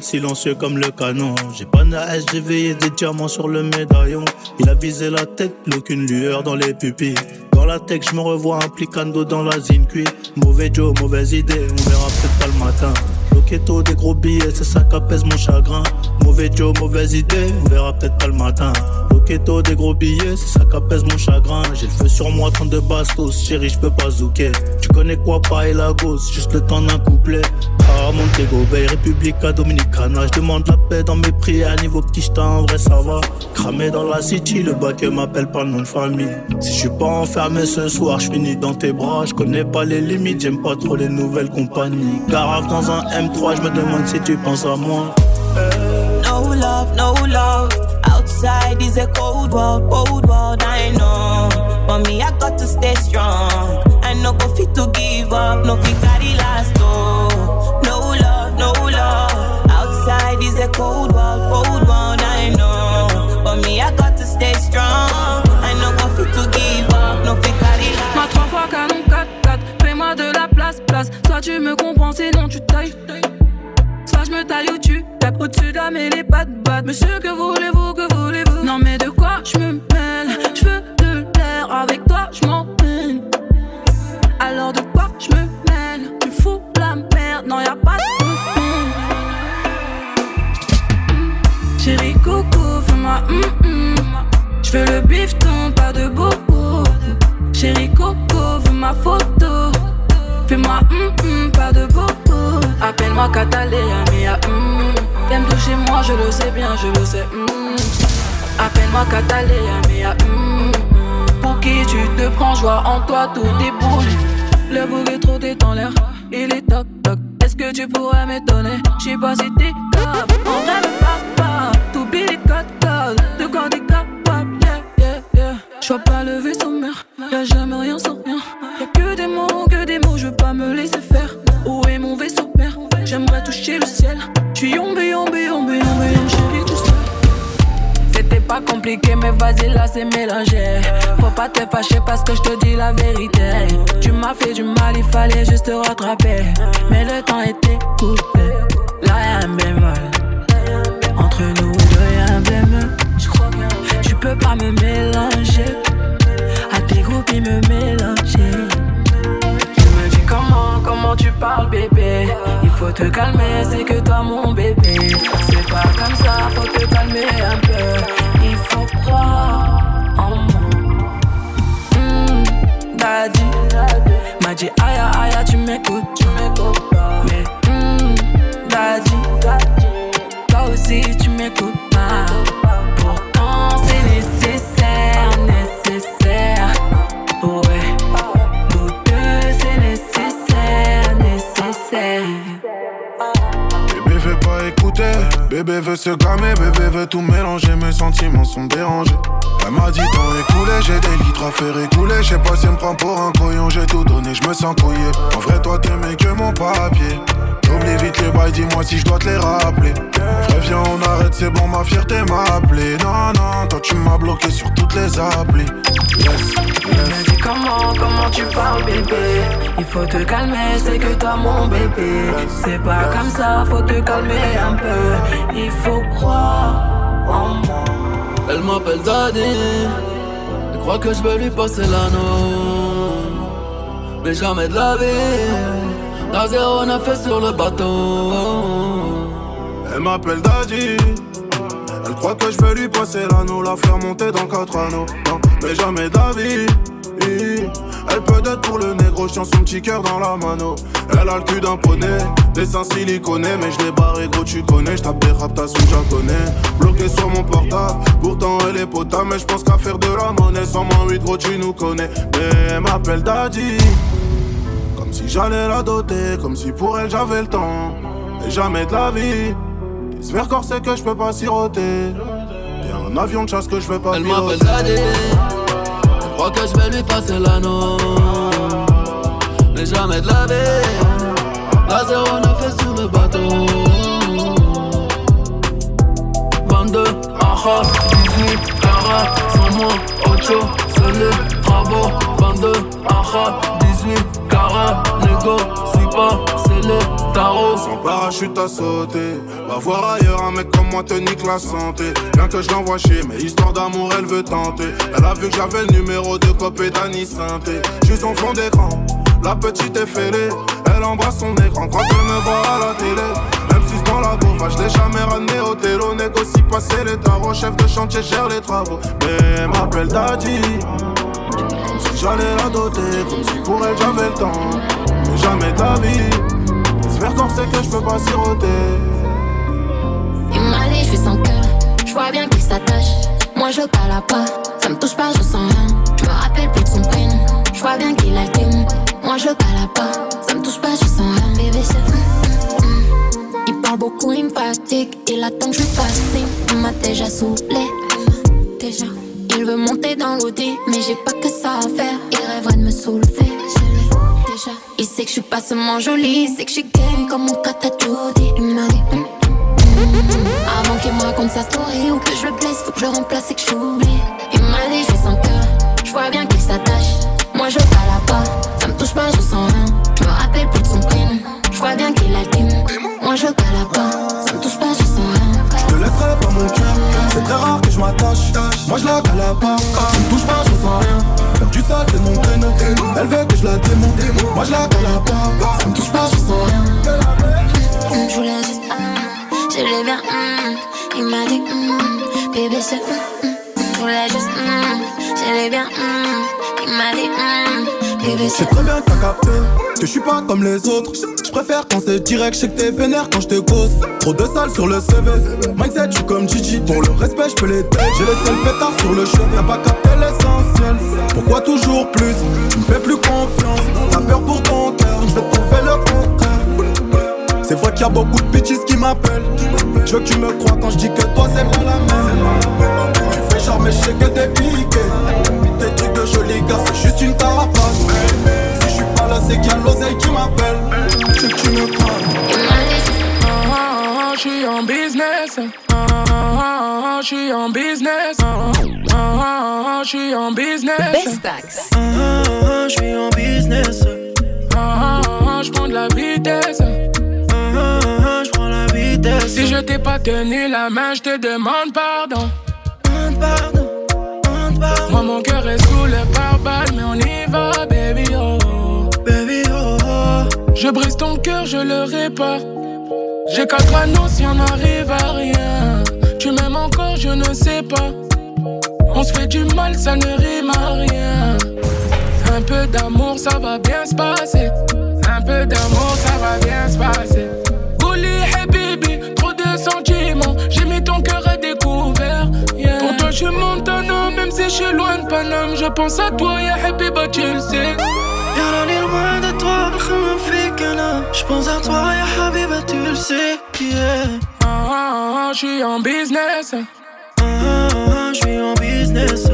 Silencieux comme le canon. J'ai pas de j'ai veillé des diamants sur le médaillon. Il a visé la tête, aucune lueur dans les pupilles. Dans la tech, je me revois implicando dans la zincuit. Mauvais Joe, mauvaise idée, on verra peut-être pas le matin. Loqueto, des gros billets, c'est ça qu'apaise mon chagrin. Mauvais Joe, mauvaise idée, on verra peut-être pas le matin. Loqueto, des gros billets, c'est ça qu'apaise mon chagrin. J'ai le feu sur moi, 32 bastos, chérie, je peux pas zouker. Tu connais quoi, pas et la gosse, juste le temps d'un couplet. Ah, Montego Bay, Republica Dominicana. Je demande la paix dans mes prières, niveau petit en vrai ça va. Cramé dans la city, le bac m'appelle pas le nom de famille. Si je suis pas enfermé ce soir, je finis dans tes bras. Je connais pas les limites, j'aime pas trop les nouvelles compagnies. Garave dans un M3, je me demande si tu penses à moi. No love, no love. Outside is a cold world, cold world, I know. But me, I got to stay strong. I no go fit to give up, no fit carry last, oh. No love, no love. Outside is a cold world, cold world, I know. But me, I got to stay strong. I no go fit to give up, no fit carry last. Ma trois fois canon 4-4, fais-moi de la place, place. Soit tu me comprends, sinon tu tailles. Je me taille ou tu tapes au-dessus de la mêlée, pas de batte. Monsieur, que voulez-vous, que voulez-vous? Non, mais de quoi je me mêle? Je veux de l'air, avec toi je m'en Alors de quoi je me mêle? Tu fous la merde, non, y'a pas de Chérie coco, fais-moi hum hum. Je veux le bifton, pas de bobo. Chérie coco, veux ma photo. Fais-moi hum hum, pas de bobo. Appelle-moi Catalina, mia hum. T'aimes toucher moi, je le sais bien, je le sais hum. Appelle-moi Catalina, mia hum. Pour qui tu te prends, joie en toi, tout déboule. Le bouc est trop dans l'air, il est toc toc. Est-ce que tu pourrais m'étonner? J'sais pas si t'es capable, vrai, mais pas T'oublies les codes codes, de quoi t'es capable, yeah, yeah, yeah. J'vois pas le vaisseau mère, y'a jamais rien sans rien. Y'a que des mots, que des mots, je veux pas me laisser faire. J'aimerais toucher le ciel. J'suis yombe, yombe, yombe, yombe, chérie, tout seul. C'était pas compliqué, mais vas-y, là c'est mélangé. Faut pas te fâcher parce que je te dis la vérité. Tu m'as fait du mal, il fallait juste te rattraper. Mais le temps était coupé. Là y'a un bémol. Entre nous deux y'a un bémol. Tu peux pas me mélanger. À tes groupes, ils me mélanger. Comment, tu parles, bébé. Il faut te calmer, c'est que toi, mon bébé. C'est pas comme ça, faut te calmer un peu. Il faut croire en moi. Hmm, daddy, m'a dit aïe aïe, tu m'écoutes, tu m'écoutes. Mais mes sentiments sont dérangés. Elle m'a dit temps écoulé, j'ai des litres à faire écouler. Je sais pas si elle me prend pour un couillon, j'ai tout donné, je me sens couillé. En vrai, toi t'aimais que mon papier. Oublie vite les bails, dis-moi si je dois te les rappeler. Vrai, viens, on arrête, c'est bon, ma fierté m'a appelé. Non, non, toi tu m'as bloqué sur toutes les applis. Yes, yes. comment, comment tu parles bébé? Il faut te calmer, c'est que toi mon bébé C'est pas comme ça, faut te calmer un peu Il faut croire Elle m'appelle Daddy. Elle croit que je vais lui passer l'anneau. Mais jamais de la vie. La zéro n'a fait sur le bateau. Elle m'appelle Daddy. Elle croit que je vais lui passer l'anneau, la faire monter dans quatre anneaux. Non, mais jamais d'avis. Elle peut être pour le négro, chien son petit cœur dans la mano. Elle a le cul d'un poney, dessin siliconé, mais je l'ai barré gros, tu connais. Je tape des rap, t'as son japonais. Bloqué sur mon portable, pourtant elle est potable, mais je pense qu'à faire de la monnaie. Sans moins 8 gros, tu nous connais. Mais elle m'appelle Daddy. Comme si j'allais la doter, comme si pour elle j'avais le temps. Mais jamais de la vie. Se faire corser que je peux pas siroter. Et un avion de chasse que je vais pas Elle m'appelle Zadé. Croit que je vais lui passer l'anneau. Mais jamais de la vie. La zéro n'a fait sur le bateau. 22, aha, 18, cara, sans moi, ocho, seul, bravo. 22, aha, 18, cara, nego, si c'est le tarot. Sans parachute à sauter, va voir ailleurs un mec comme moi te nique la santé. Bien que je l'envoie chier, mais histoire d'amour elle veut tenter. Elle a vu que j'avais le numéro de copé d'Annie Santé. Je suis fond d'écran, la petite est fêlée. Elle embrasse son écran quand elle me voit à la télé. Même si c'est dans la bouffe, je l'ai jamais ramené au télo. Négocie passer les tarots, chef de chantier gère les travaux. Mais m'appelle Daddy. Si j'allais la doter, comme si pour elle j'avais le temps. Mais jamais ta vie. J'espère qu'on sait que je peux pas siroter. Il m'a dit, je suis sans cœur. Je vois bien qu'il s'attache. Moi je parle pas, ça me touche pas, je sens rien. Je me rappelle plus de son prénom. Je vois bien qu'il a le. Moi je parle pas, ça me touche pas, je sens rien. Bébé, hum. Il parle beaucoup, il me fatigue. Il attend que je fasse. Il m'a déjà saoulé. Déjà. Il veut monter dans l'audi, mais j'ai pas que ça à faire. Il rêverait de me soulever. Il sait que je suis pas seulement jolie, il sait que je suis game comme mon Judy. Il m'a dit. avant qu'il me raconte sa story ou que je le blesse, faut que je remplace et que j'oublie. Il m'a dit, suis sans cœur, je vois bien qu'il s'attache. Moi je pas, ça me touche pas, je sens rien. Je me rappelle plus de son prénom, je vois bien qu'il a le. Moi je pas, ça me touche pas, je sens rien. Je te laisserai pas mon cœur, c'est très rare que je m'attache. Moi je la cala pas, ça me touche pas, je sens rien. Du. Elle veut que je la démonte. Moi je la cala pas, ça me touche pas, je sens rien. Je juste, hum, je bien, hum. il m'a dit, hum, bébé c'est, hum, hum. je juste, je bien, il m'a dit, C'est c'est, très bien que t'as capté que je suis pas comme les autres. Je préfère quand c'est direct, je sais que t'es vénère quand je te cause. Trop de sales sur le CV. Mindset, je suis comme Gigi. Pour le respect, je peux les têtes. J'ai laissé le pétard sur le cheveu. T'as pas capté l'essentiel. Pourquoi toujours plus? Tu me fais plus confiance. T'as peur pour ton cœur. Je vais le contraire. C'est vrai qu'il y a beaucoup de bitches qui m'appellent. Je veux que tu me crois quand je dis que toi c'est pas la même. Tu fais genre, mais je sais que t'es piqué. Une carapace. Si je suis pas là, c'est qu'il y a l'oseille qui m'appelle. Je que tu me dit, Ah, Je suis en business. Ah, Je suis en business. Ah, Je suis en business. Je suis en business. Ah, Je prends de la vitesse. Je prends la vitesse. Si je t'ai pas tenu la main, je te demande pardon. Pardon. Moi, mon cœur est mais on y va, baby. Oh. Baby, oh, oh. Je brise ton cœur, je le répare. J'ai quatre anneaux si on arrive à rien. Tu m'aimes encore, je ne sais pas. On se fait du mal, ça ne rime à rien. Un peu d'amour, ça va bien se passer. Un peu d'amour, ça va bien se passer. Bouli, hey baby, trop de sentiments. J'ai mis ton cœur Je pense à toi, ya Habiba, tu le sais. on est loin de toi, je pense à toi, ya Habiba, tu le sais. Yeah. Ah, ah, ah, ah, je suis en business. Ah, ah, ah je suis en business.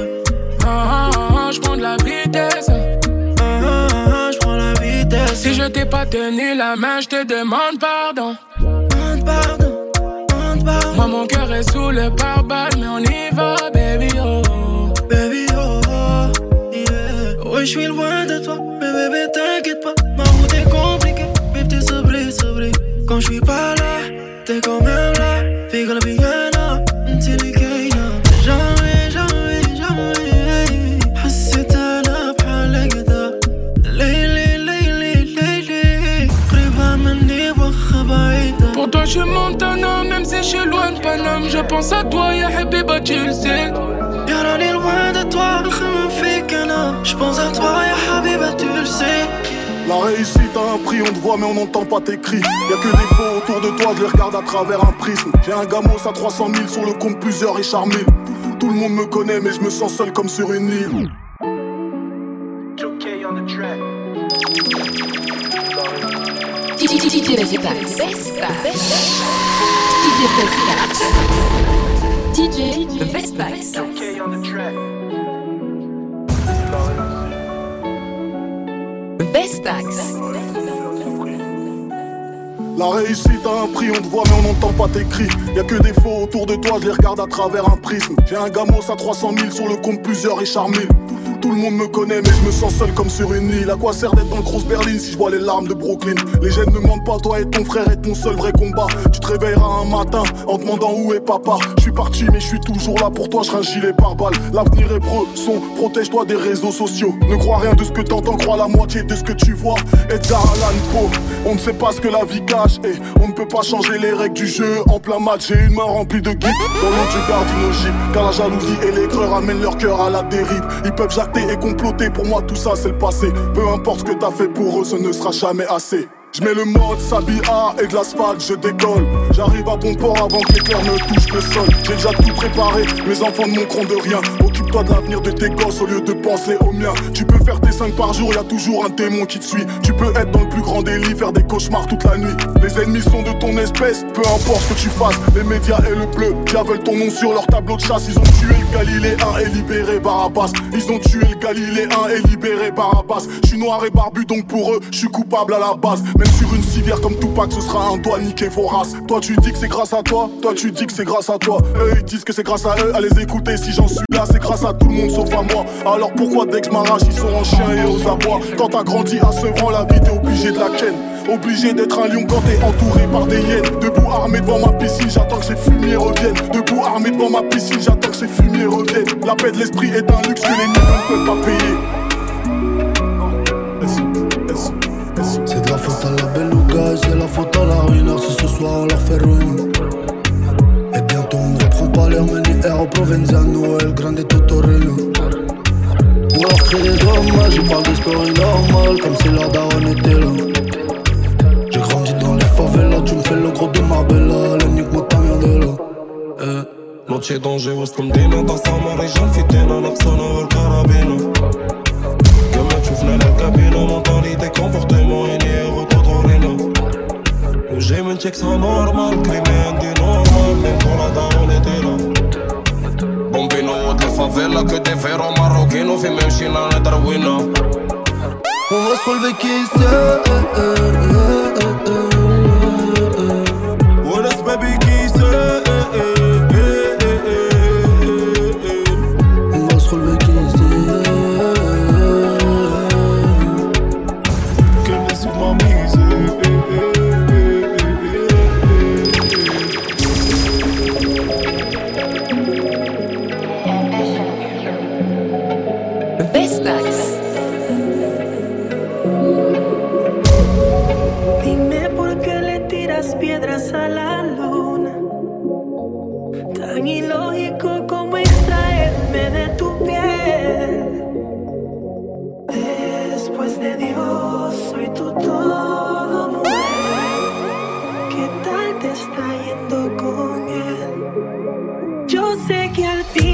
Ah, ah, ah, ah, ah je prends de la vitesse. Ah, ah, ah je prends la vitesse. Si je t'ai pas tenu la main, je te demande pardon. Demande pardon, demande pardon. Moi, mon cœur est sous le pare-balles, mais on y va, baby, oh. je suis loin de toi, mais bébé, t'inquiète pas. Ma route est compliquée, mais t'es sabré, sabré. Quand je suis pas là, t'es quand même là. Fais que la bigana, t'es les gaina. Jamais, jamais, jamais. حسيت أنا بحال كدا. ليلي، ليلي، ليلي. قريبة مني وخا بعيدة. Pour toi, je suis Montana, même si je suis loin de Paname. Je pense à toi, ya happy, bah tu le sais. La réussite a un prix, on te voit mais on n'entend pas tes cris. Y'a que des faux autour de toi, je les regarde à travers un prisme. J'ai un gamos à 300 000 sur le compte, plusieurs Richard Mille. Tout le monde me connaît, mais je me sens seul comme sur une île. DJ. DJ Vestax. La réussite a un prix, on te voit mais on n'entend pas tes cris. Y'a que des faux autour de toi, je les regarde à travers un prisme. J'ai un gamos à 300 000 sur le compte, plusieurs Richard Mille. Tout le monde me connaît, mais je me sens seul comme sur une île. À quoi sert d'être dans grosse berline si je vois les larmes de Brooklyn? Les jeunes ne mentent pas, toi et ton frère est ton seul vrai combat. Tu te réveilleras un matin en demandant où est papa. Je suis parti, mais je suis toujours là pour toi. Je un gilet par balle. L'avenir est preux, son, protège-toi des réseaux sociaux. Ne crois rien de ce que t'entends, crois la moitié de ce que tu vois. Edgar Allan Poe, on ne sait pas ce que la vie cache et on ne peut pas changer les règles du jeu en plein match. J'ai une main remplie de guides dans l'eau du gardien car la jalousie et l'aigreur amènent leur cœur à la dérive. Ils peuvent et comploter, pour moi tout ça c'est le passé. Peu importe ce que t'as fait pour eux, ce ne sera jamais assez. Je mets le mode Sabia et de l'asphalte, je décolle. J'arrive à bon port avant que l'éclair ne touche le sol. J'ai déjà tout préparé, mes enfants ne manqueront de rien. Occupe-toi de l'avenir de tes gosses au lieu de penser au mien. Tu peux faire tes 5 par jour, y a toujours un démon qui te suit. Tu peux être dans le plus grand délit, faire des cauchemars toute la nuit. Les ennemis sont de ton espèce, peu importe ce que tu fasses. Les médias et le bleu, qui veulent ton nom sur leur tableau de chasse. Ils ont tué le Galiléen et libéré Barabbas. Ils ont tué le Galiléen et libéré Barabbas. Je suis noir et barbu, donc pour eux, je suis coupable à la base. Même sur une civière comme Tupac, ce sera un doigt niqué vorace. Toi, tu dis que c'est grâce à toi, toi, tu dis que c'est grâce à toi. Eux, ils disent que c'est grâce à eux, à les écouter. Si j'en suis là, c'est grâce à tout le monde sauf à moi. Alors pourquoi dès que m'arrache, ils sont en chien et aux abois? Quand t'as grandi à ce rang, la vie t'es obligé de la ken. Obligé d'être un lion quand t'es entouré par des hyènes. Debout armé devant ma piscine, j'attends que ces fumiers reviennent. Debout armé devant ma piscine, j'attends que ces fumiers reviennent. La paix de l'esprit est un luxe que les millions ne peuvent pas payer. C'est de la faute à la belle gars, c'est la faute à la ruine. Si ce soir on leur fait ruine. Et bientôt on reprend pas l'air, mais au Provenzano, Grande. Créer des dramas, je parle normales, comme si la daronne était là. J'ai grandi dans les favelas, tu me fais le gros de Marbella, l'énigme ta merde là. Eh. Comme dans sa el carabino. Que me tchoufne la cabine, mentalité, comportement, il est rototorino. J'ai mon check, c'est normal, crime normal, même quand la daronne favela que des ferros maroquinos, fait même china, la darwina. On va se sé que al final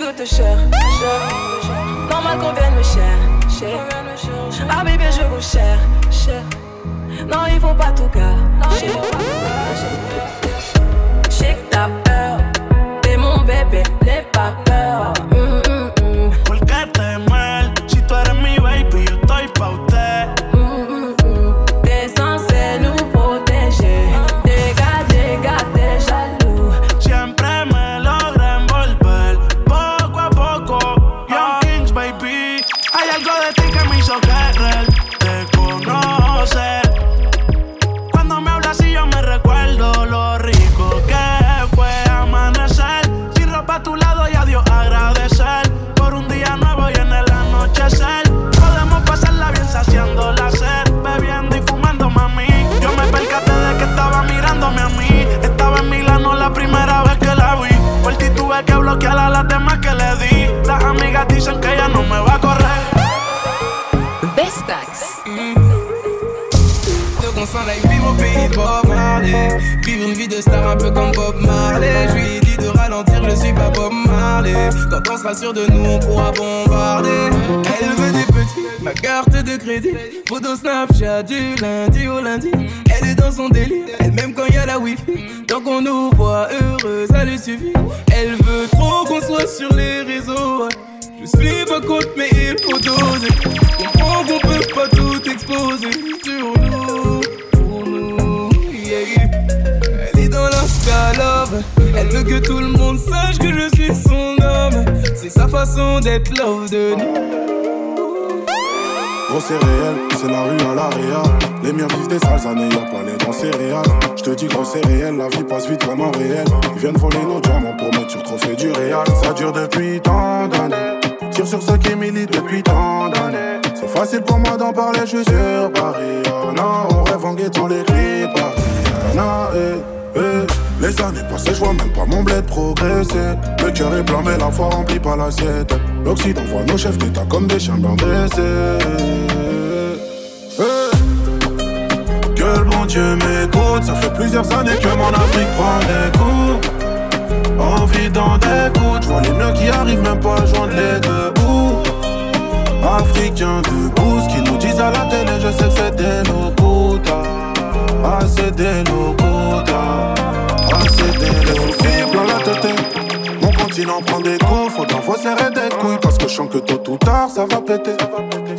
Goûte cher, cher. Normal qu'on vienne me chercher. Ah, bébé, je vous cher, cher. Non, ils vont pas tout gâcher. Que t'as peur. Et mon bébé n'est pas peur. Vivre une vie de star un peu comme Bob Marley. Je lui dit de ralentir, je suis pas Bob Marley. Quand on sera sûr de nous, on pourra bombarder. Elle veut des petits, ma carte de crédit. Photo Snapchat du lundi au lundi. Elle est dans son délire, elle même quand y a la wifi. Tant qu'on nous voit heureux, ça lui suffit. Elle veut trop qu'on soit sur les réseaux. Je suis pas contre, mais il faut doser. Comprends qu'on peut pas tout exposer. Sur nous, Elle veut que tout le monde sache que je suis son homme. C'est sa façon d'être love de nous. Gros c'est réel, c'est la rue à l'area Les miens vivent des sales années, y'a pas les dents céréales. Je te dis gros c'est réel, la vie passe vite vraiment réel Ils viennent voler nos diamants pour mettre sur trophée du réal Ça dure depuis tant d'années. Tire sur ceux qui militent depuis tant d'années. C'est facile pour moi d'en parler, je suis sur Paris. Non, on rêve en guettant les clips Paris. Eh, eh. Les années passées, je vois même pas mon bled progresser. Le cœur est plein mais la foi remplit pas l'assiette. L'Occident voit nos chefs d'état comme des chiens dressés Eh. Que le bon Dieu m'écoute. Ça fait plusieurs années que mon Afrique prend des coups. Envie des coups Je vois les miens qui arrivent même pas à joindre les deux bouts. Africains debout Ce qu'ils nous disent à la télé Je sais que c'est des locutas C'est des locutas Ah c'est des locutas plein la tête. Mon continent prend des coups faut serrer des couilles Parce que je sens que tôt ou tard ça va péter.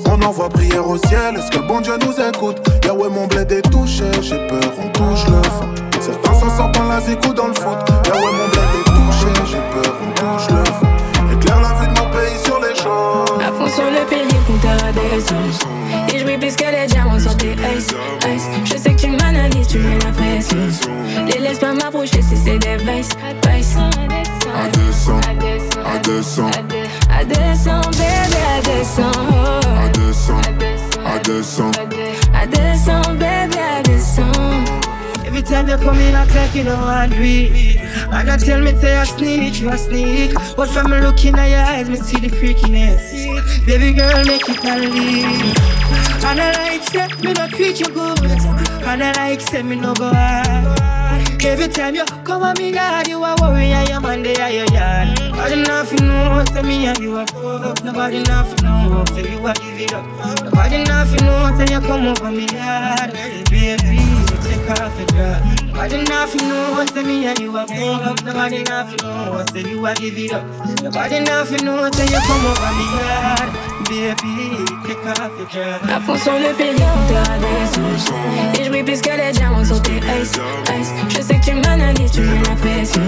On envoie prière au ciel Est-ce que le bon Dieu nous écoute? Yahweh mon bled est touché J'ai peur on touche le fond. Certains s'en sortent dans la zéco dans le foot. Yahweh mon bled est touché J'ai peur on touche le fond. Éclaire la vue de mon pays sur les champs péril, à. Et je plus que les diamants sur tes ice, ice. Je sais que tu m'analyses, tu mets la pression. Les laisse pas m'approcher si c'est des vices, vices. À 200, à 200, À 200, bébé, à 200. à 200, à 200 À 200, bébé, à 200. Every time you come in, I like you know I do it. I gotta tell me say I sneak, you a sneak. But from me looking at your eyes, me see the freakiness. Baby girl, make it a leave. And I like say me no treat you good. And I like say me no go hard. Every time you come on me yard, you a worry your man they are your yard. You nothing know, say me and you are up. Nobody nothing know, say you are give it up. Nobody nothing know, say you come over me yard. Baby, dress. Nobody know, say me and you are up. Nobody nothing know, say you are give it up. Nobody nothing know, say you come over me yard. Baby, take off your dress. À fond sur le à des. Et je brille plus que les diamants sur tes ice, ice. Je sais que tu m'analyses, tu mets la pression.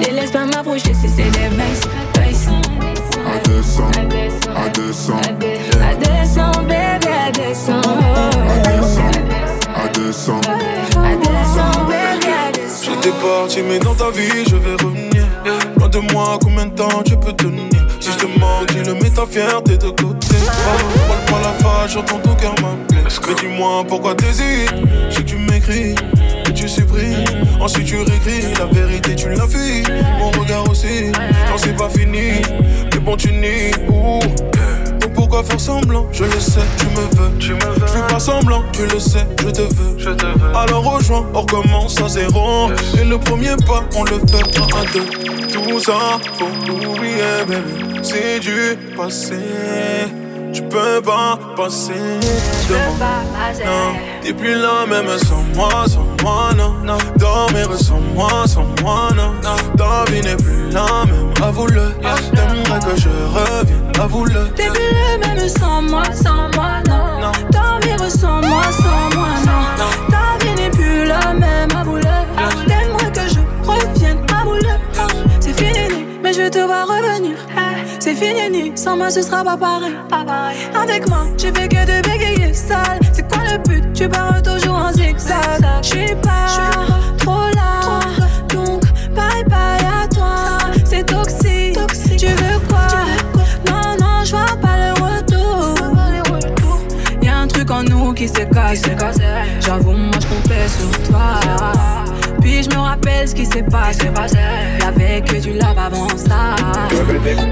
Les laisse pas m'approcher si c'est des vices, vices. À descend, à descend, À descend, bébé, à descend. à descend. À descend, bébé, à descend. J'étais parti, mais dans ta vie, je vais revenir. Loin de moi, combien de temps tu peux tenir? Si je te manque, dis-le, mets ta fierté de côté. Parle pas la face, j'entends ton cœur m'appeler. Mais dis-moi pourquoi t'hésites? Que tu m'écris, que tu supprimes. Ensuite tu réécris, la vérité tu l'as fui. Mon regard aussi, non c'est pas fini. Mais bon, tu nies. ouh. Pourquoi faire semblant? Je le sais, tu me veux. Tu me veux. Je fais pas semblant, tu le sais, je te veux. Je te veux. Alors rejoins, on recommence à zéro. Et le premier pas, on le fait un à deux. Tout ça, faut oublier, bébé. C'est du passé. Tu peux pas passer de moi. Non, t'es plus là même sans moi, sans moi, non. non. Dormir sans moi, sans moi, non. Ta vie n'est plus la même, avoue-le. T'aimerais que je revienne, avoue-le. T'es plus le même sans moi, sans moi, non. Dormir sans moi, sans moi, non. Ta vie n'est plus la même, avoue-le. T'aimerais que je revienne, avoue-le. C'est fini, mais je te vois revenir. C'est fini, sans moi ce sera pas pareil. Avec moi, tu fais que de bégayer sale. C'est quoi le but? Tu pars toujours en zigzag. J'suis pas trop là, qui. J'avoue, moi je comptais sur toi. Puis je me rappelle ce qui s'est passé. Y'avait que du love avant ça.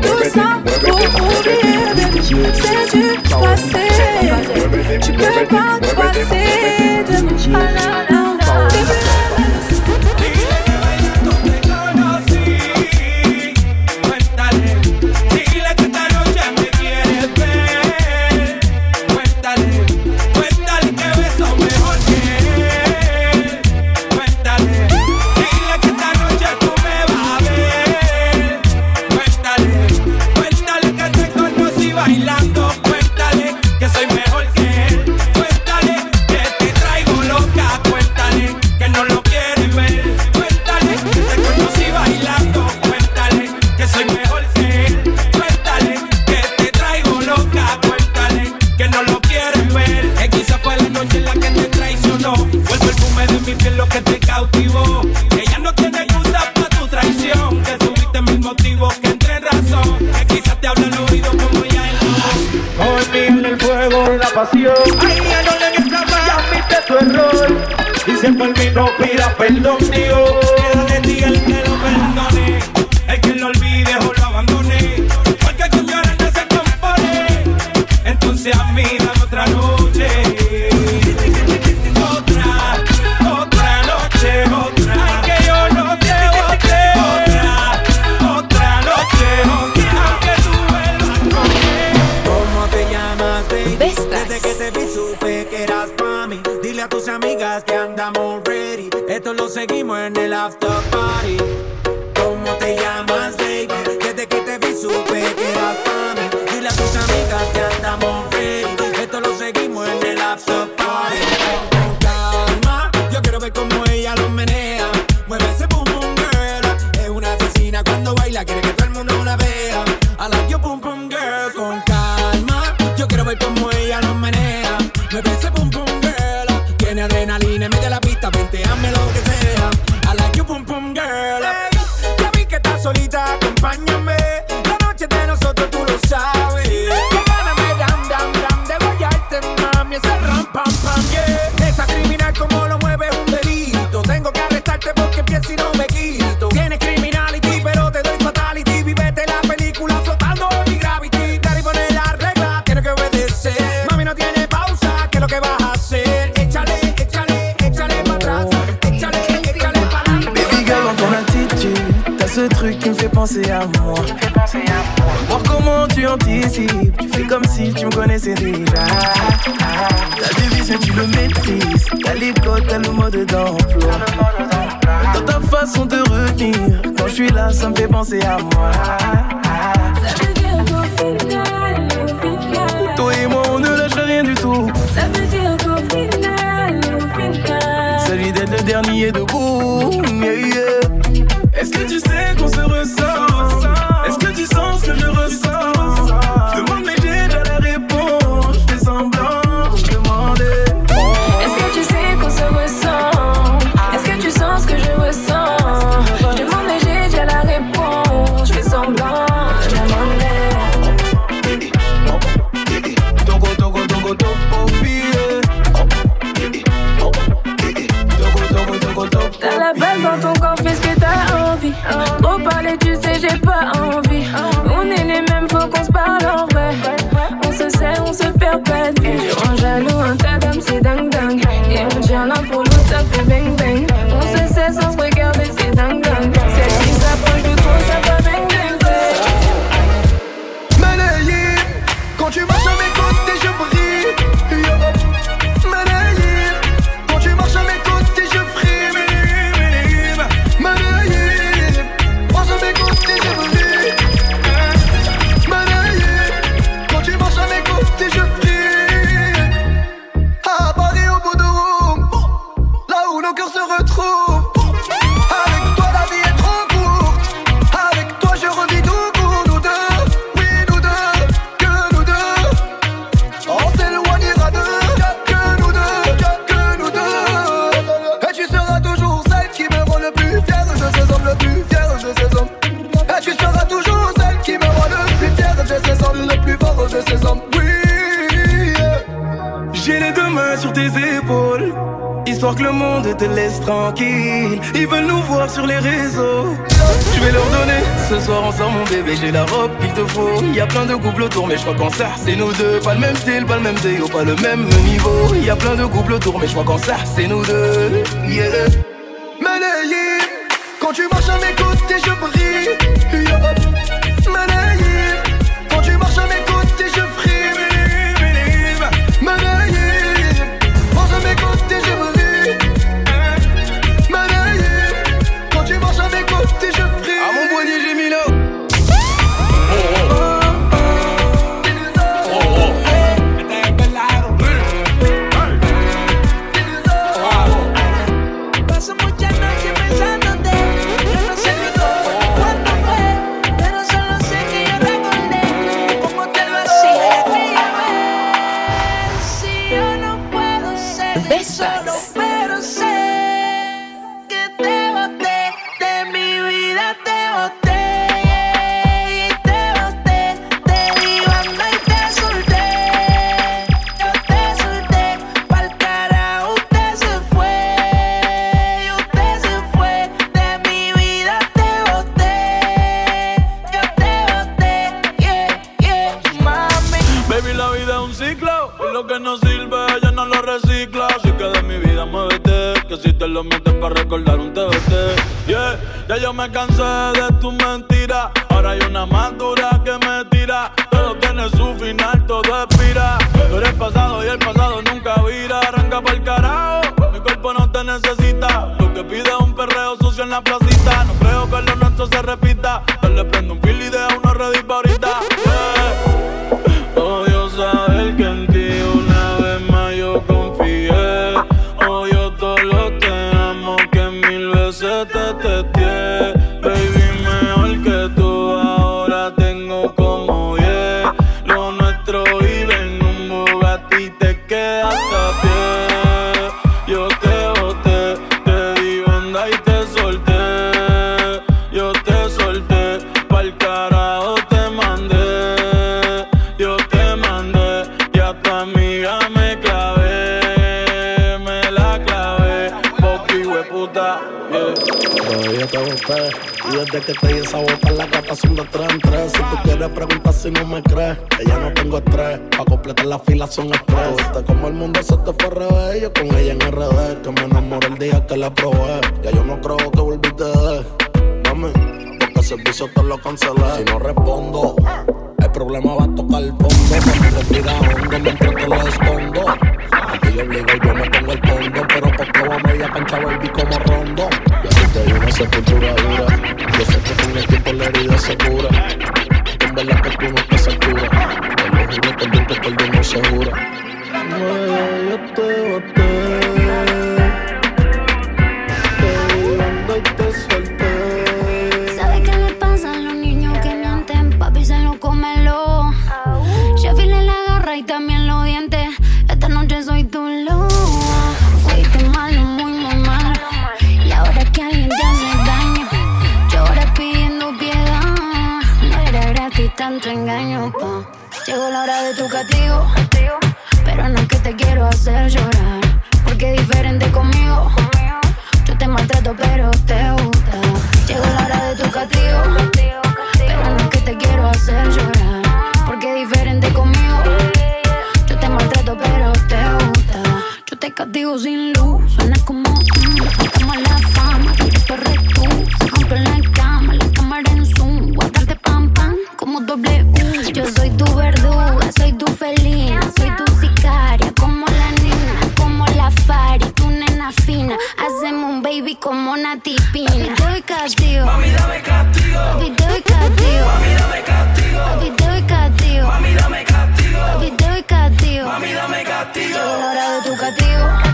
Tout ça pour oublier. C'est du passé. Tu peux pas te passer de moi. Pasión. Ay, ya no le admite tu error. Y si por mí no pida perdón, Dios. penser à moi. Voir comment tu anticipes, tu fais comme si tu me connaissais déjà. Ta devise, tu le maîtrises. T'as les codes, t'as le mode d'emploi. Dans ta façon de retenir, quand je suis là, ça me fait penser à moi. Ça veut dire qu'au final, au final, toi et moi, on ne lâche rien du tout. Ça veut dire qu'au final, au final, celui d'être le dernier debout. Yeah. Est-ce que tu sais qu'on se burning le même niveau. Y a plein de couples autour, mais je crois qu'en ça, c'est nous deux. Y desde que te di esa bota, la gata son de tres en tres. Si tú quieres preguntar si no me crees, que ya no tengo estrés. Pa' completar la fila son estrés. Viste como el mundo se te fue revés, yo con ella en RD. Que me enamoré el día que la probé. Ya yo no creo que volviste de Mami, porque el servicio te lo cancelé. Si no respondo, el problema va a tocar el fondo. Cuando te tira hondo, mientras te lo escondo. Aquí yo obligo y yo me pongo el fondo. Pero porque va media pancha baby como rondo. Y así te di una sepultura dura. Yo sé que con el tiempo la herida se cura. En verdad que tú no estás altura. Te lo juro, también que el no se jura. No, yo te boté. ¿Sabe engaño, pa. Llegó la hora de tu castigo. Pero no es que te quiero hacer llorar. Porque es diferente conmigo. Yo te maltrato, pero te gusta. Llegó la hora de tu castigo. Pero no es que te quiero hacer llorar. Porque es diferente conmigo. Yo te maltrato, pero te gusta. Yo te castigo sin luz. Suena como. Mm, la fama. Y te tú. Se rompe la cama. Como doble U. Yo soy tu verduga. Soy tu felina. Soy tu sicaria. Como la nena. Como la Fari. Tu nena fina. Hacemos un baby como una tipina. Papi, te doy castigo. Mami, dame castigo. Papi, te doy castigo. Mami, dame castigo. Papi, te doy castigo. Mami, dame castigo. Papi, te doy castigo. Mami, dame castigo. Llegó la hora de tu castigo.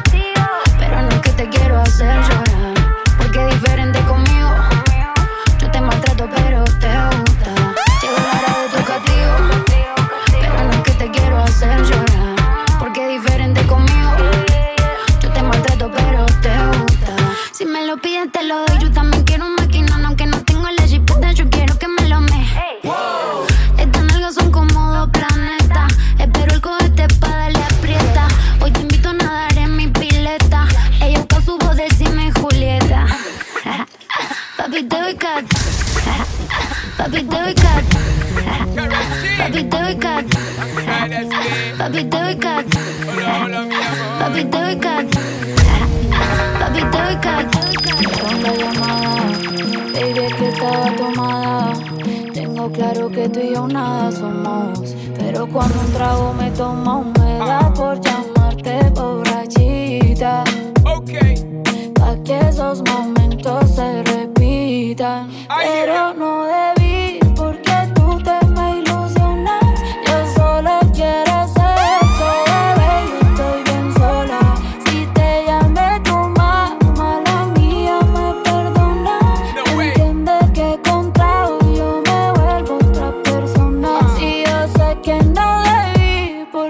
Que tú y yo nada somos. Pero cuando un trago me toma, me da por llamarte borrachita. Pa'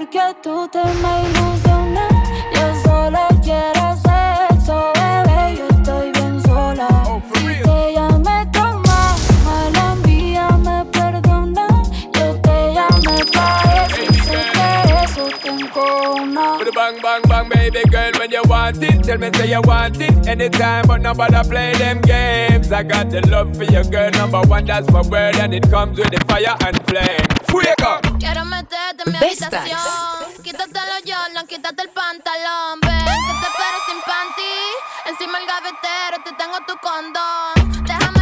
porque tú te me ilusionas. Yo quiero sexo, bebé. Yo estoy bien sola. Oh, si te llamé tu mamá, la mía me perdona. Yo te llamé para eso y sé que eso te encona. Bang, bang, bang, baby girl, when you want it, tell me say you want it anytime, but nobody play them games. I got the love for your girl, number one, that's my word, and it comes with the fire and flame. Quiero meterte en mi habitación. Quítate los Jordan, quítate el pantalón. Ven, que te espero sin panty. Encima el gavetero, te tengo tu condón. Déjamelo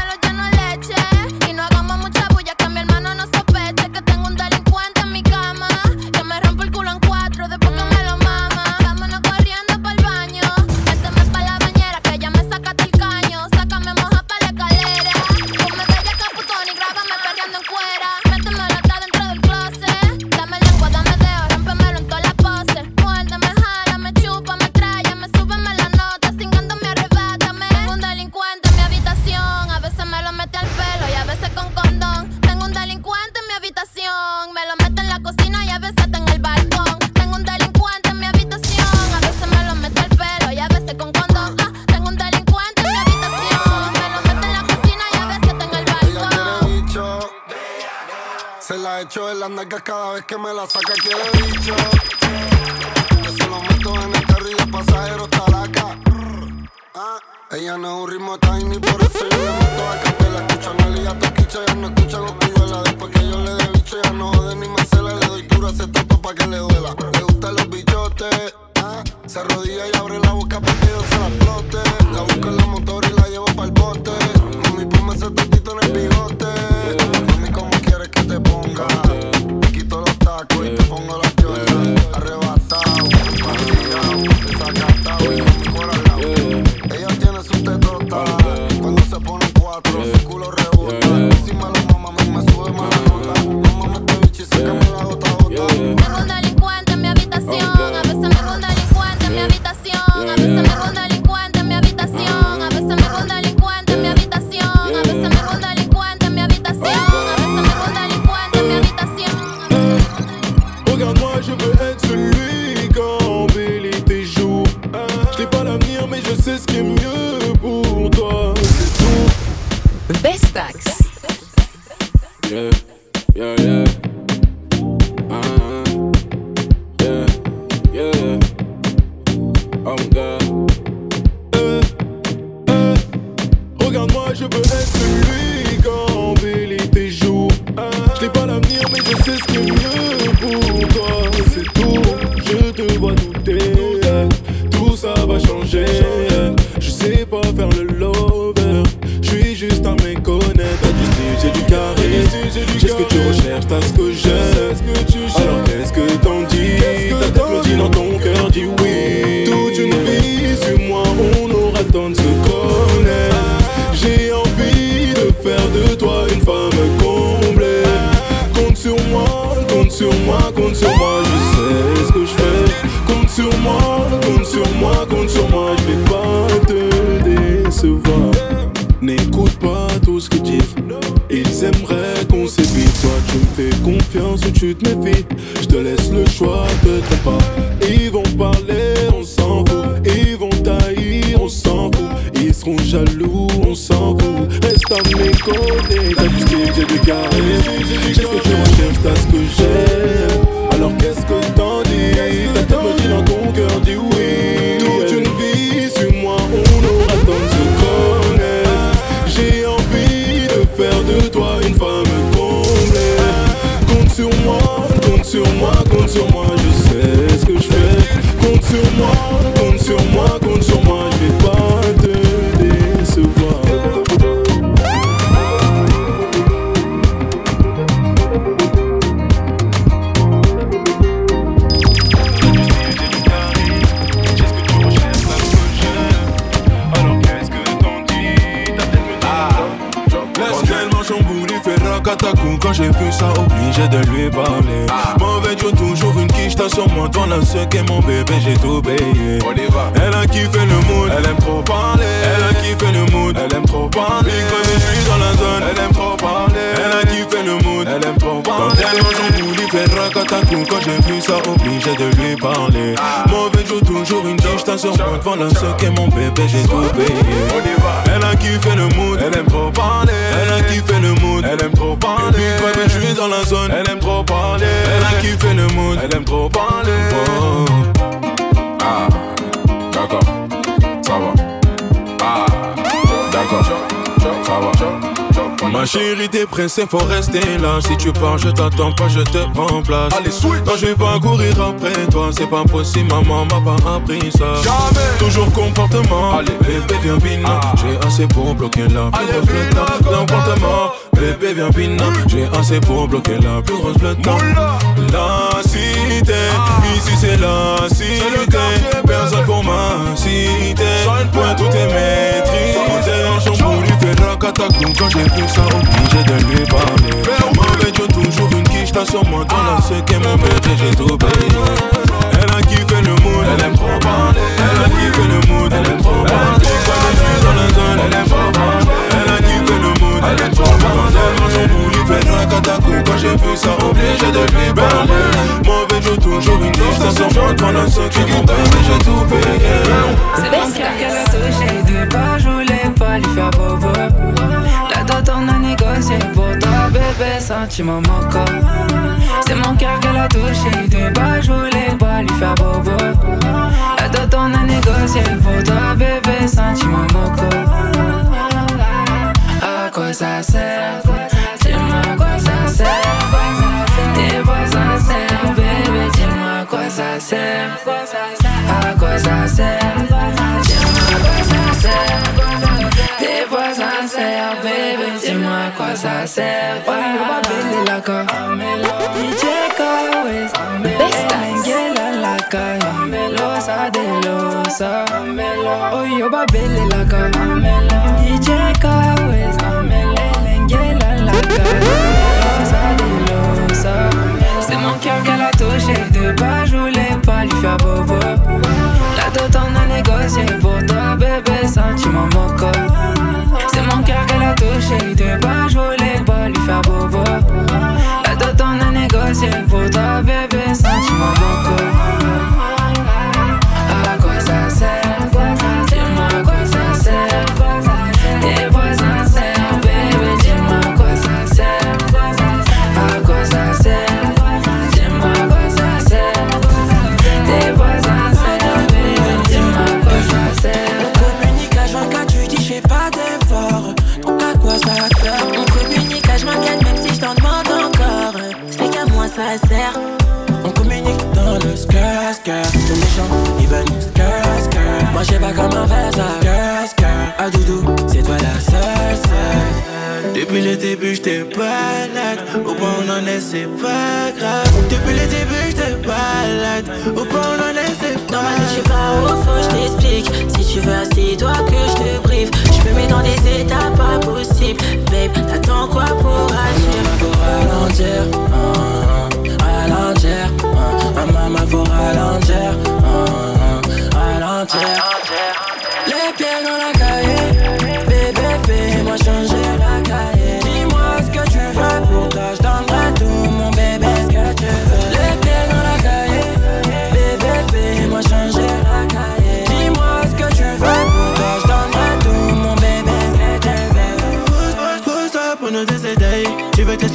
Echo en las nalgas cada vez que me la saca, quiere bicho. Yo se lo meto en el carril de pasajeros talaca. Ah, ella no es un ritmo tiny, por eso yo le meto a capela. Escuchan a Lía Toquicha, ya no escuchan Oscuyuela. Después que yo le dé bicho, ya no jode ni Marcela. Le doy duro a ese toto pa' que le duela. Le gustan los bichotes. Ah, se arrodilla y compte sur moi, je sais ce que je fais. Compte sur moi, compte sur moi, compte sur moi, je vais pas te décevoir. N'écoute pas tout ce qu'ils disent. Ils aimeraient qu'on s'évite. Toi, tu me fais confiance ou tu te méfies. Je te laisse le choix, toujours une t'as sur moi Devant la ce qu'est mon bébé, j'ai tout payé. Elle a kiffé le mood, elle aime trop parler. Elle a kiffé le mood, elle aime trop parler. Baby, je suis dans la zone, elle aime trop parler. Elle a kiffé le mood, elle aime trop parler. Oh. Ah, d'accord, ça va. Ah, d'accord, ça va Ma chérie, t'es pressée, faut rester là. Si tu pars, je t'attends pas, je te remplace. Allez, sweet. Non, je vais pas courir après toi, c'est pas possible, maman m'a pas appris ça. Jamais. Toujours comportement. Allez, bébé, viens bina. J'ai assez pour bloquer la plus grosse flotte. Comportement. Bébé, viens bina. J'ai assez pour bloquer la plus grosse flotte. La cité, ici c'est la cité. Personne pour ma cité. Point tout est maîtrisé. Racatacou quand j'ai vu ça, obligé de lui parler. Mauvais Dieu, toujours une quiche, t'as sur moi, dans la ce qu'est mon bébé, j'ai tout payé. Elle a kiffé le mood, elle aime trop parler. Elle a kiffé le mood, elle aime trop parler. Quand je suis dans la zone, elle aime trop parler. Elle a kiffé le mood, elle aime trop parler. Quand boule, il fait racatacou quand j'ai vu ça, obligé de lui parler. Mauvais Dieu, toujours une quiche, t'as sur moi, dans la qu'est mon bébé, j'ai tout payé. C'est cœur qu'elle a touché de pas, pas lui faire bobo. La dot on a négocié pour toi, bébé, sentiment moco. C'est mon cœur qu'elle a touché de pas, je voulais pas lui faire bobo. La dot on a négocié pour toi, bébé, sentiment moco. À quoi ça sert? Dis-moi quoi ça sert? T'es pas sincère, bébé, dis-moi quoi ça sert? Quoi ça sert? Ouais, on va bailer la ca. DJ Kawes, Ngela la ca. Losa de losa. Oh, yo va bailer la ca. DJ Kawes, Ngela la ca. Losa de losa. C'est mon cœur qu'elle a touché de bas, je voulais pas lui faire bobo. La dot on a négocié pour toi, bébé, sentiment moco. C'est mon cœur qu'elle a touché de bas, je voulais pas lui faire bobo. La dot on a négocié pour toi, bébé, sentiment moco. À Moi j'ai pas comment faire ça, skirt, skirt. À doudou, c'est toi la seule, seule. Depuis le début, j'étais balade. Au point où on en est, c'est pas grave. Depuis le début, j'étais balade. Au point où on en est, c'est pas grave. Non, je suis pas au faux, je t'explique. Si tu veux, assis-toi que je te brief. Je me mets dans des états pas possibles. Babe, t'attends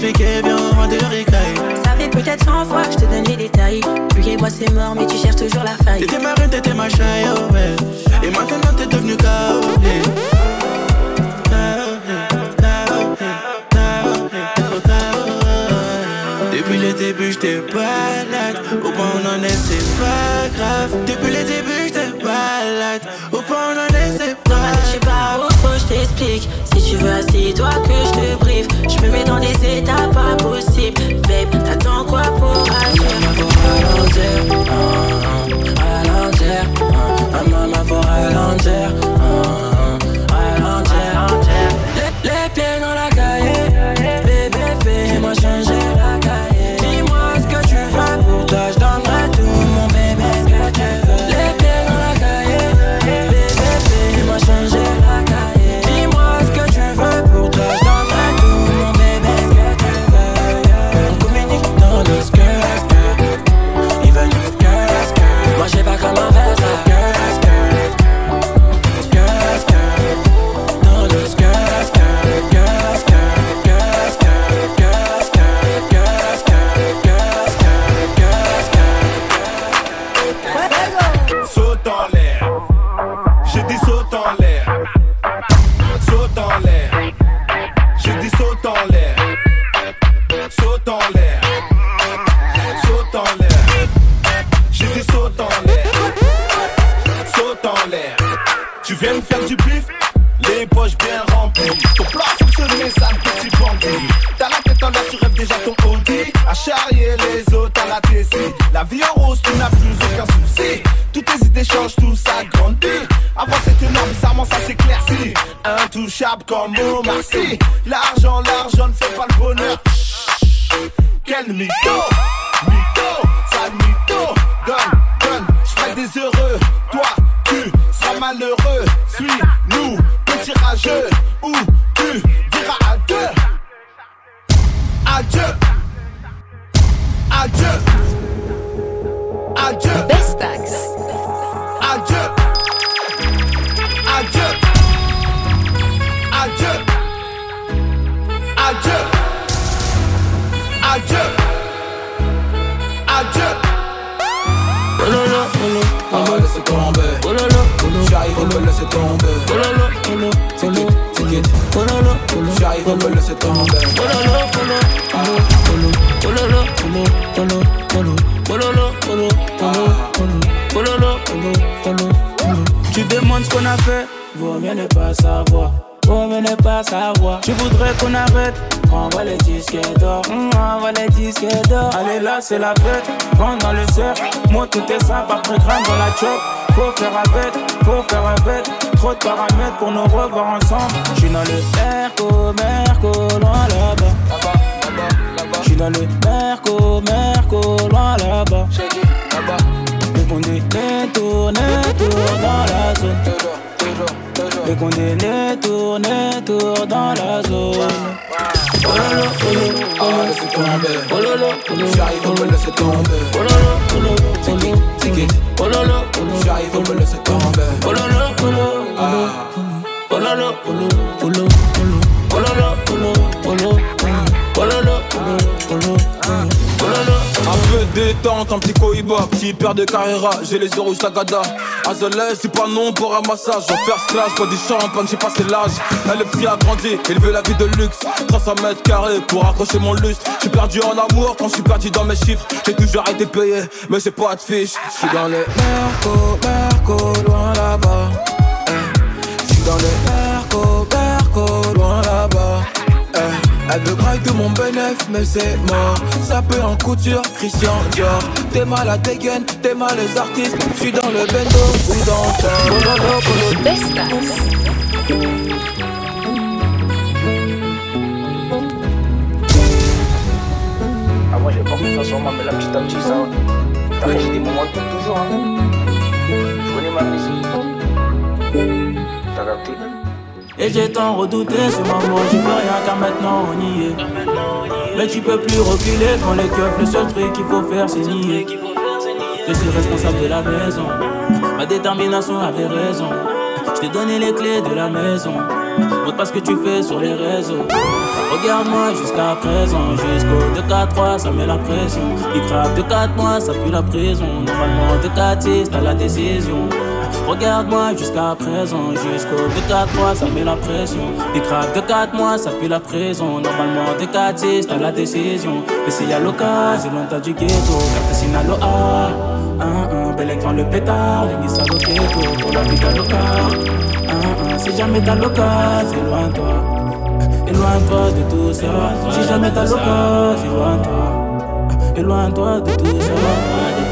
Tu de ricaille. Ça fait peut-être 100 fois que je te donne les détails. Lui et moi c'est mort, mais tu cherches toujours la faille. T'étais ma reine, t'étais ma chaille, oh ouais. Et maintenant t'es devenu KO. Depuis le début, j'étais balade. Au point où on en est, c'est pas grave. Depuis le début, j'étais balade. Au point où on en est, c'est pas grave. Je suis pas au faux, je t'explique. Si tu veux, assis-toi que je te brief. Mets dans des états pas possibles. Babe, t'attends quoi pour agir? Ce qu'on a fait, vaut mieux ne pas savoir. Vaut mieux ne pas savoir. Tu voudrais qu'on arrête, envoie les disques d'or, Hum, envoie les disques d'or. Allez là, c'est la fête, rentre dans le cercle, moi tout est simple, après gramme dans la chop. Faut faire avec, faut faire avec, trop de paramètres pour nous revoir ensemble. J'suis dans le Merco, Merco, loin là-bas. J'suis dans le Merco, Merco, loin là-bas. Les condamnés tournent, tournent dans la zone. Les condamnés tournent, tournent dans la zone. Oh là là, oh là, oh Ah, là, laissez tomber. oh là là, oh là, J'arrive, on me laisser tomber. oh là là, oh là, C'est qui, c'est qui. oh là là, oh là, J'arrive, on me laisser tomber. oh là là, oh là, oh là, oh là là, oh là, de détente, un petit cohiba, petit père de Carrera, j'ai les euros Sagada. Azelès, dis pas non pour un massage. Je faire clash, pas du champagne, j'ai passé l'âge. Elle le petit a grandi, il veut la vie de luxe. 300 mètres carrés pour accrocher mon lustre. J'suis perdu en amour quand j'suis perdu dans mes chiffres. J'ai toujours été payé, mais j'ai pas de fiche. J'suis dans les Merco, Merco, loin là-bas. Eh. J'suis dans les Elle veut de mon bénéf, mais c'est mort. Ça peut en couture, Christian Dior. T'es mal à dégaine, t'es mal les artistes. J'suis dans le bendo ou dans le Ah, moi j'ai pas confiance en moi, mais là petit à petit, ça. T'as j'ai des moments de toujours. Hein. Je connais ma musique. T'as capté? Et j'ai tant redouté ce moment, j'y peux rien car maintenant on y est. Mais tu peux plus reculer quand les keufs, le seul truc qu'il faut faire c'est nier. Je suis responsable de la maison, ma détermination avait raison. Je t'ai donné les clés de la maison, montre pas ce que tu fais sur les réseaux. Regarde-moi jusqu'à présent, jusqu'au 2-4-3, ça met la pression. Il frappe de 4 mois, ça pue la prison. Normalement, de 4 t'as la décision. Regarde-moi jusqu'à présent, jusqu'au de 4 mois, ça met la pression. Des craques de 4 mois, ça pue la prison. Normalement, de 4 6, t'as la décision. Mais s'il y a l'occasion, loin du ghetto. Carte Sinalo A, un, un, bel écran le pétard. Ça le ghetto pour la vie d'Aloca. Un, un, si jamais t'as l'occasion, éloigne-toi. Éloigne-toi de tout ça. Si jamais t'as l'occasion, éloigne-toi. Éloigne-toi de tout ça.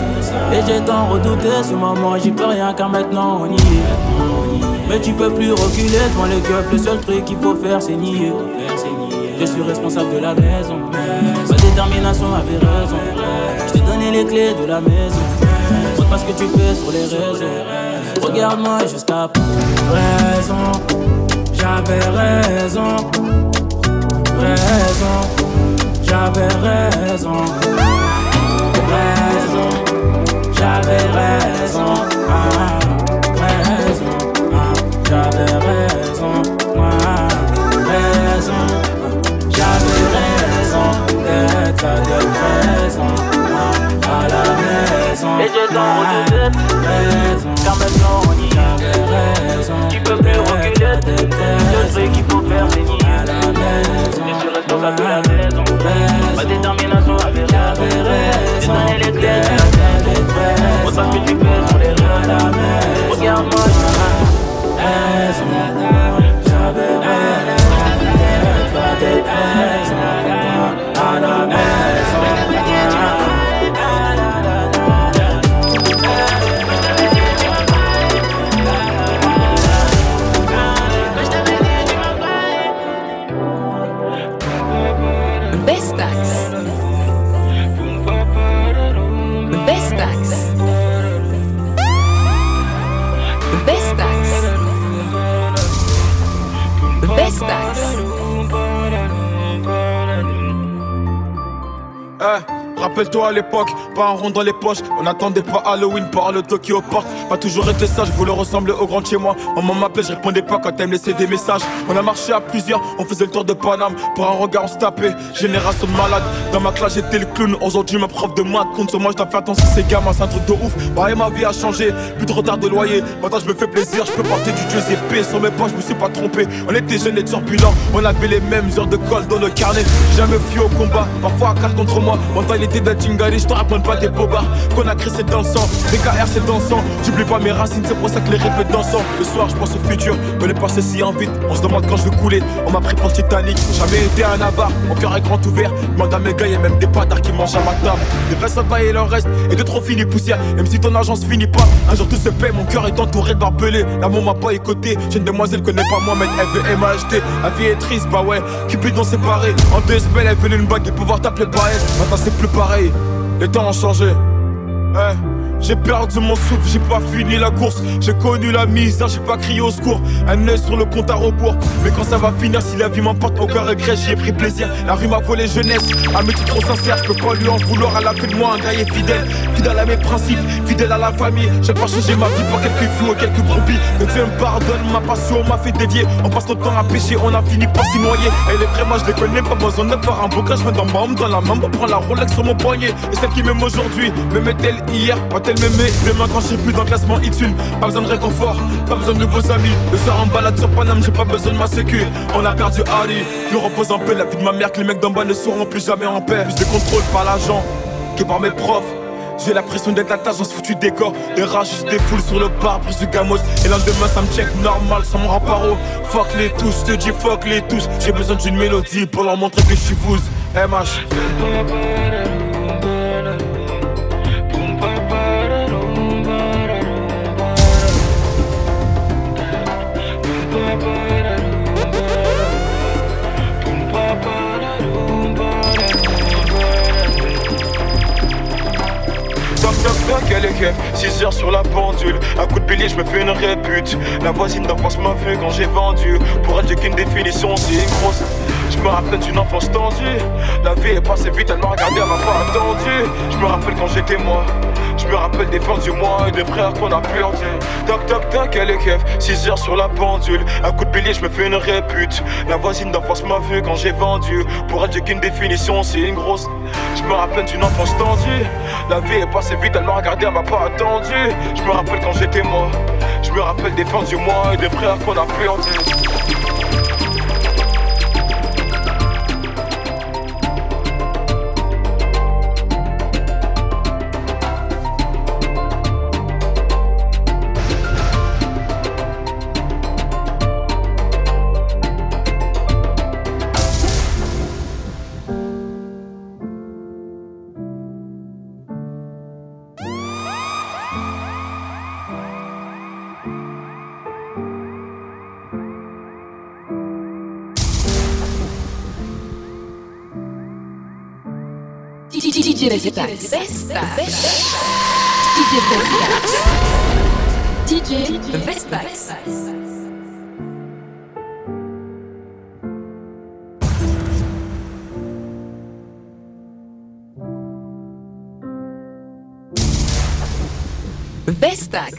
Et j'ai tant redouté ce moment, j'y peux rien car maintenant on y est. Mais tu peux plus reculer devant les keufs, le seul truc qu'il faut faire c'est nier. Je suis responsable de la maison, ma détermination avait raison. Je t'ai donné les clés de la maison, montre pas ce que tu fais sur les réseaux. Regarde-moi jusqu'à raison, j'avais raison, raison, j'avais raison, raison j'avais raison, ah, raison, ah, j'avais raison, Rappelle-toi à pas un rond dans les poches. On n'attendait pas Halloween par le Tokyo Park. Pas toujours été sage, voulais ressembler au grand chez moi. Maman m'appelait, je répondais pas quand elle me laissait des messages. On a marché à plusieurs, on faisait le tour de Paname. Pour un regard, on se tapait. Génération malade. Dans ma classe, j'étais le clown. Aujourd'hui, ma prof de maths compte sur moi. Je dois faire attention, ces gamins, c'est un truc de ouf. Bah, et ma vie a changé. Plus de retard de loyer. Maintenant, je me fais plaisir. Je peux porter du Dieu épée. Sur mes pas, je me suis pas trompé. On était jeunes et turbulents. On avait les mêmes heures de colle dans le carnet. Jamais fui au combat. Parfois à 4 contre moi. Mentalité de Jingali, je te pas des bobards qu'on a créé c'est dans le sang. BKR c'est dansant, j'oublie pas mes racines, c'est pour ça que les répètes dansant. Le soir je pense au futur, mais le passé si en vite. On se demande quand je vais couler, on m'a pris pour Titanic. Jamais été un avare, mon cœur est grand ouvert. Demande à mes gars, y'a même des patards qui mangent à ma table. Des vrais soldats et leur reste, et de trop finis poussière. Même si ton argent se finit pas, un jour tout se paie, mon cœur est entouré de barbelés. L'amour m'a pas écouté, j'ai une demoiselle connaît pas moi, mais elle veut m'acheter. La vie est triste, bah ouais, Cupidon séparé. En deux semaines, elle venait une bague et pouvoir t'appeler par elle. Maintenant c'est plus pareil. Les temps ont changé. J'ai perdu mon souffle, j'ai pas fini la course. J'ai connu la misère, j'ai pas crié au secours. Un œil sur le compte à rebours. Mais quand ça va finir, si la vie m'emporte, aucun regret, j'y ai pris plaisir. La rue m'a volé jeunesse, amitié trop sincère. Je peux pas lui en vouloir, à la fin de moi, un est fidèle. Fidèle à mes principes, fidèle à la famille. J'ai pas changé ma vie pour quelques fous ou quelques brebis. Que Dieu me pardonne, ma passion m'a fait dévier. On passe notre temps à pêcher, on a fini par s'y noyer. Et les vrais, moi je les connais, pas besoin de faire un beau je dans ma dans la main pour prendre la Rolex sur mon poignet. Et celle qui m'aime aujourd'hui, me met-elle hier, quand elle m'aimait, demain quand je suis plus le classement X1. Pas besoin de réconfort, pas besoin de nouveaux amis. Le soir en balade sur Paname, j'ai pas besoin de ma sécu. On a perdu Harry, plus repose en paix la vie de ma mère que les mecs d'en bas ne seront plus jamais en paix. Plus de contrôle par l'agent que par mes profs. J'ai l'impression d'être à tâche dans ce foutu décor. Les rats juste des foules sur le bar, prise du gamos. Et lendemain, ça me check normal sans mon rapparo. Fuck les tous, je te dis fuck les tous. J'ai besoin d'une mélodie pour leur montrer que je suis fouze. MH. Toc toc toc, elle est keuf, 6 heures sur la pendule. Un coup de bélier, je me fais une répute. La voisine d'enfance m'a vu quand j'ai vendu. Pour elle, j'ai qu'une définition, une grosse. Je me rappelle d'une enfance tendue. La vie est passée vite, elle m'a regardé, elle m'a pas attendu. Je me rappelle quand j'étais moi. Je me rappelle des fins du mois et des frères qu'on a perdu. Toc toc toc, elle est keuf, 6 heures sur la pendule. Un coup de bélier, je me fais une répute. La voisine d'enfance m'a vu quand j'ai vendu. Pour elle, j'ai qu'une définition, c'est une grosse. Je me rappelle d'une enfance tendue. La vie est passée vite, elle m'a regardé, elle m'a pas attendu. Je me rappelle quand j'étais moi. Je me rappelle des fins du mois et des frères qu'on a perdu. DJ Vestax. DJ Vestax. DJ Vestax. Vestax.